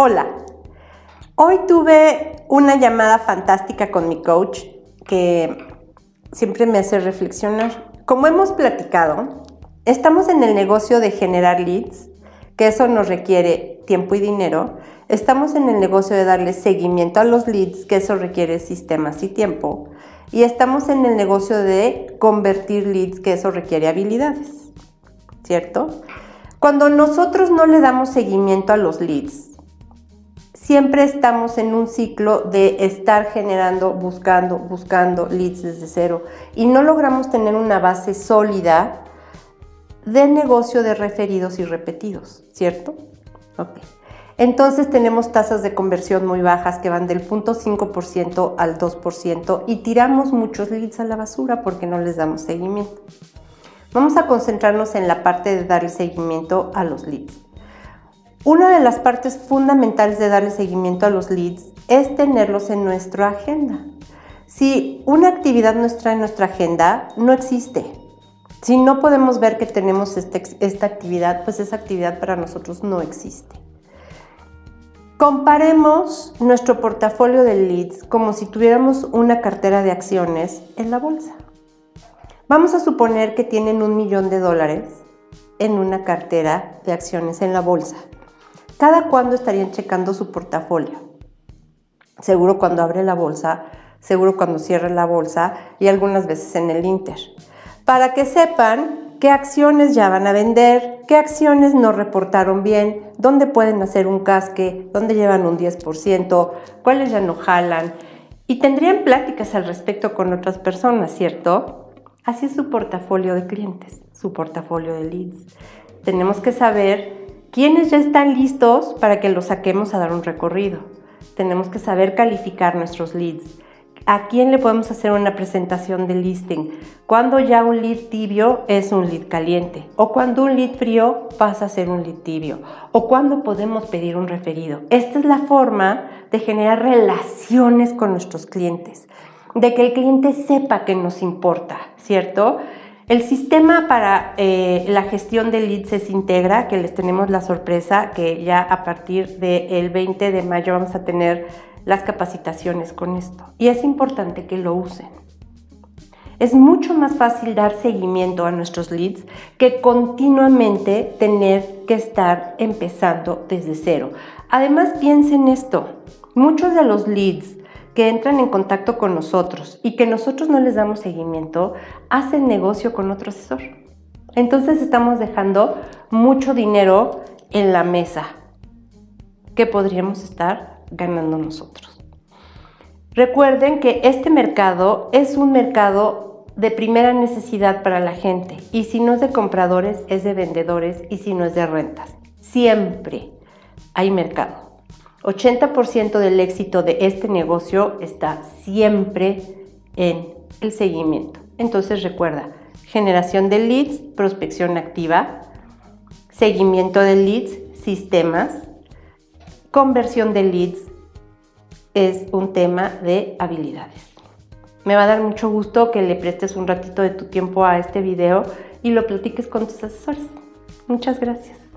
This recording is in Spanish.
Hola, hoy tuve una llamada fantástica con mi coach que siempre me hace reflexionar. Como hemos platicado, estamos en el negocio de generar leads, que eso nos requiere tiempo y dinero. Estamos en el negocio de darle seguimiento a los leads, que eso requiere sistemas y tiempo. Y estamos en el negocio de convertir leads, que eso requiere habilidades, ¿cierto? Cuando nosotros no le damos seguimiento a los leads, siempre estamos en un ciclo de estar generando, buscando, buscando leads desde cero y no logramos tener una base sólida de negocio de referidos y repetidos, ¿cierto? Ok. Entonces tenemos tasas de conversión muy bajas que van del 0.5% al 2% y tiramos muchos leads a la basura porque no les damos seguimiento. Vamos a concentrarnos en la parte de darle seguimiento a los leads. Una de las partes fundamentales de darle seguimiento a los leads es tenerlos en nuestra agenda. Si una actividad no está en nuestra agenda, no existe. Si no podemos ver que tenemos este esta actividad, pues esa actividad para nosotros no existe. Comparemos nuestro portafolio de leads como si tuviéramos una cartera de acciones en la bolsa. Vamos a suponer que tienen un millón de dólares en una cartera de acciones en la bolsa. ¿Cada cuándo estarían checando su portafolio? Seguro cuando abre la bolsa, seguro cuando cierra la bolsa y algunas veces en el Inter. Para que sepan qué acciones ya van a vender, qué acciones no reportaron bien, dónde pueden hacer un casque, dónde llevan un 10%, cuáles ya no jalan. Y tendrían pláticas al respecto con otras personas, ¿cierto? Así es su portafolio de clientes, su portafolio de leads. Tenemos que saber ¿Quiénes ya están listos para que los saquemos a dar un recorrido? Tenemos que saber calificar nuestros leads. ¿A quién le podemos hacer una presentación de listing? Cuando ya un lead tibio es un lead caliente. O cuando un lead frío pasa a ser un lead tibio. O cuando podemos pedir un referido. Esta es la forma de generar relaciones con nuestros clientes. De que el cliente sepa que nos importa, ¿cierto? El sistema para eh, la gestión de leads es Integra, que les tenemos la sorpresa que ya a partir del 20 de mayo vamos a tener las capacitaciones con esto. Y es importante que lo usen. Es mucho más fácil dar seguimiento a nuestros leads que continuamente tener que estar empezando desde cero. Además, piensen esto. Muchos de los leads que entran en contacto con nosotros y que nosotros no les damos seguimiento, hacen negocio con otro asesor. Entonces estamos dejando mucho dinero en la mesa que podríamos estar ganando nosotros. Recuerden que este mercado es un mercado de primera necesidad para la gente y si no es de compradores es de vendedores y si no es de rentas. Siempre hay mercado. 80% del éxito de este negocio está siempre en el seguimiento. Entonces recuerda, generación de leads, prospección activa, seguimiento de leads, sistemas, conversión de leads es un tema de habilidades. Me va a dar mucho gusto que le prestes un ratito de tu tiempo a este video y lo platiques con tus asesores. Muchas gracias.